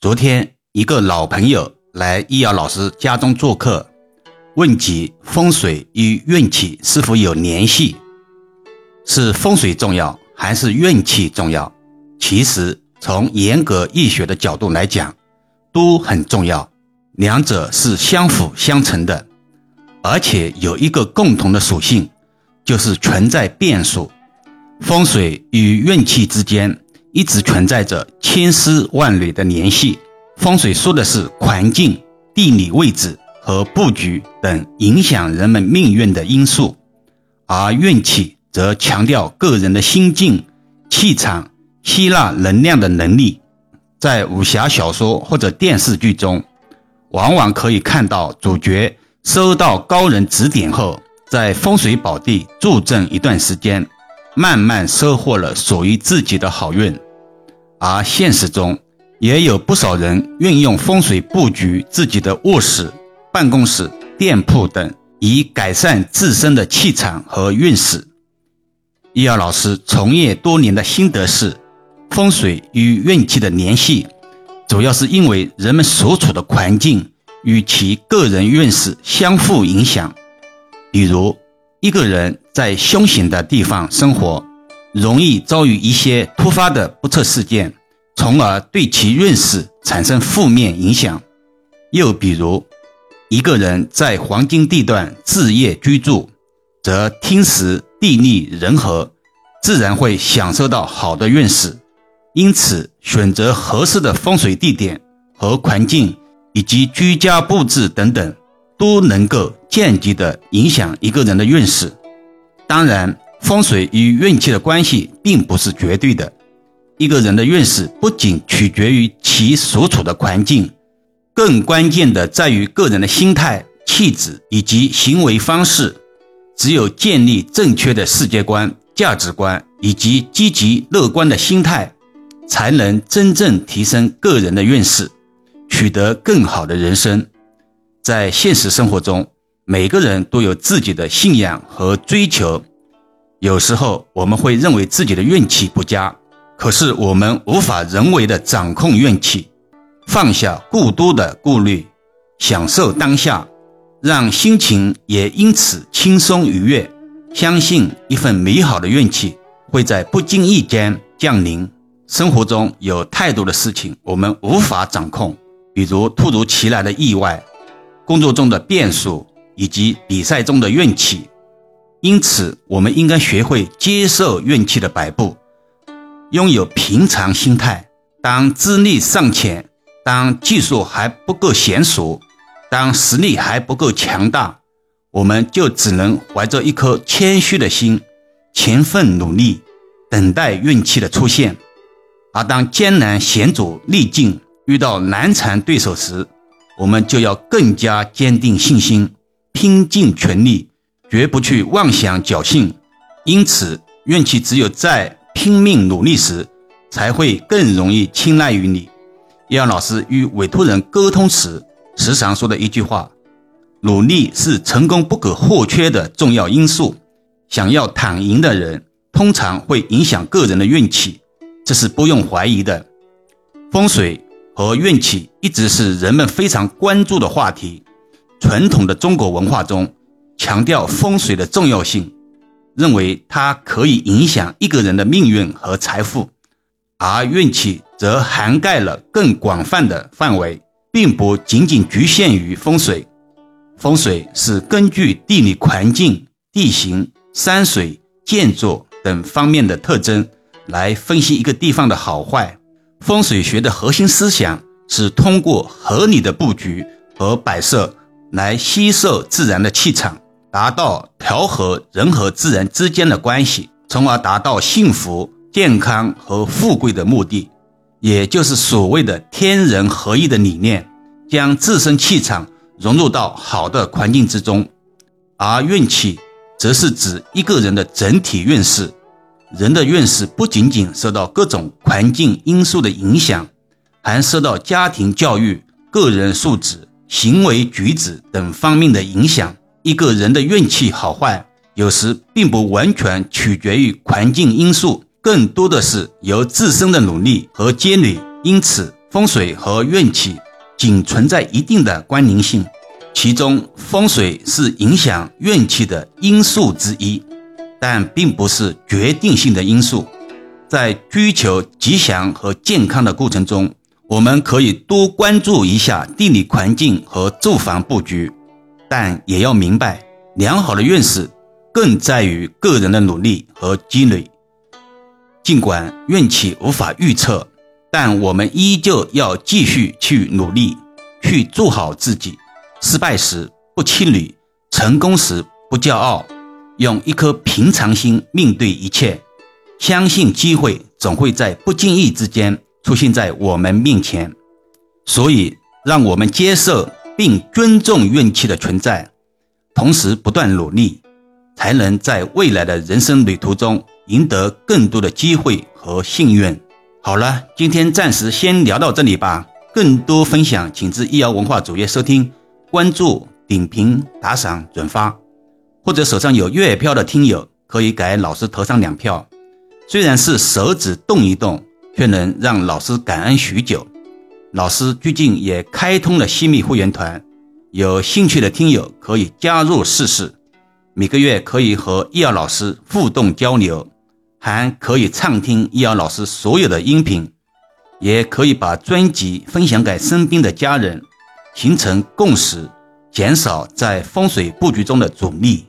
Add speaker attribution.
Speaker 1: 昨天，一个老朋友来易遥老师家中做客，问及风水与运气是否有联系，是风水重要还是运气重要？其实，从严格易学的角度来讲，都很重要，两者是相辅相成的，而且有一个共同的属性，就是存在变数。风水与运气之间。一直存在着千丝万缕的联系。风水说的是环境、地理位置和布局等影响人们命运的因素，而运气则强调个人的心境、气场、吸纳能量的能力。在武侠小说或者电视剧中，往往可以看到主角收到高人指点后，在风水宝地助阵一段时间。慢慢收获了属于自己的好运，而现实中也有不少人运用风水布局自己的卧室、办公室、店铺等，以改善自身的气场和运势。易遥老师从业多年的心得是，风水与运气的联系，主要是因为人们所处的环境与其个人运势相互影响，比如。一个人在凶险的地方生活，容易遭遇一些突发的不测事件，从而对其运势产生负面影响。又比如，一个人在黄金地段置业居住，则天时地利人和，自然会享受到好的运势。因此，选择合适的风水地点和环境，以及居家布置等等。都能够间接的影响一个人的运势。当然，风水与运气的关系并不是绝对的。一个人的运势不仅取决于其所处的环境，更关键的在于个人的心态、气质以及行为方式。只有建立正确的世界观、价值观以及积极乐观的心态，才能真正提升个人的运势，取得更好的人生。在现实生活中，每个人都有自己的信仰和追求。有时候我们会认为自己的运气不佳，可是我们无法人为的掌控运气。放下过多的顾虑，享受当下，让心情也因此轻松愉悦。相信一份美好的运气会在不经意间降临。生活中有太多的事情我们无法掌控，比如突如其来的意外。工作中的变数以及比赛中的运气，因此我们应该学会接受运气的摆布，拥有平常心态。当资历尚浅，当技术还不够娴熟，当实力还不够强大，我们就只能怀着一颗谦虚的心，勤奋努力，等待运气的出现。而当艰难险阻历尽，遇到难缠对手时，我们就要更加坚定信心，拼尽全力，绝不去妄想侥幸。因此，运气只有在拼命努力时，才会更容易青睐于你。叶老师与委托人沟通时，时常说的一句话：“努力是成功不可或缺的重要因素。”想要躺赢的人，通常会影响个人的运气，这是不用怀疑的。风水。和运气一直是人们非常关注的话题。传统的中国文化中，强调风水的重要性，认为它可以影响一个人的命运和财富，而运气则涵盖了更广泛的范围，并不仅仅局限于风水。风水是根据地理环境、地形、山水、建筑等方面的特征来分析一个地方的好坏。风水学的核心思想是通过合理的布局和摆设来吸收自然的气场，达到调和人和自然之间的关系，从而达到幸福、健康和富贵的目的，也就是所谓的天人合一的理念，将自身气场融入到好的环境之中。而运气，则是指一个人的整体运势。人的运势不仅仅受到各种环境因素的影响，还受到家庭教育、个人素质、行为举止等方面的影响。一个人的运气好坏，有时并不完全取决于环境因素，更多的是由自身的努力和积累。因此，风水和运气仅存在一定的关联性，其中风水是影响运气的因素之一，但并不是决定性的因素。在追求吉祥和健康的过程中，我们可以多关注一下地理环境和住房布局，但也要明白，良好的运势更在于个人的努力和积累。尽管运气无法预测，但我们依旧要继续去努力，去做好自己。失败时不气馁，成功时不骄傲，用一颗平常心面对一切。相信机会总会在不经意之间出现在我们面前，所以让我们接受并尊重运气的存在，同时不断努力，才能在未来的人生旅途中赢得更多的机会和幸运。好了，今天暂时先聊到这里吧。更多分享，请至易瑶文化主页收听、关注、点评、打赏、转发，或者手上有月票的听友可以给老师投上两票。虽然是手指动一动，却能让老师感恩许久。老师最近也开通了西密会员团，有兴趣的听友可以加入试试。每个月可以和易遥老师互动交流，还可以畅听易遥老师所有的音频，也可以把专辑分享给身边的家人，形成共识，减少在风水布局中的阻力。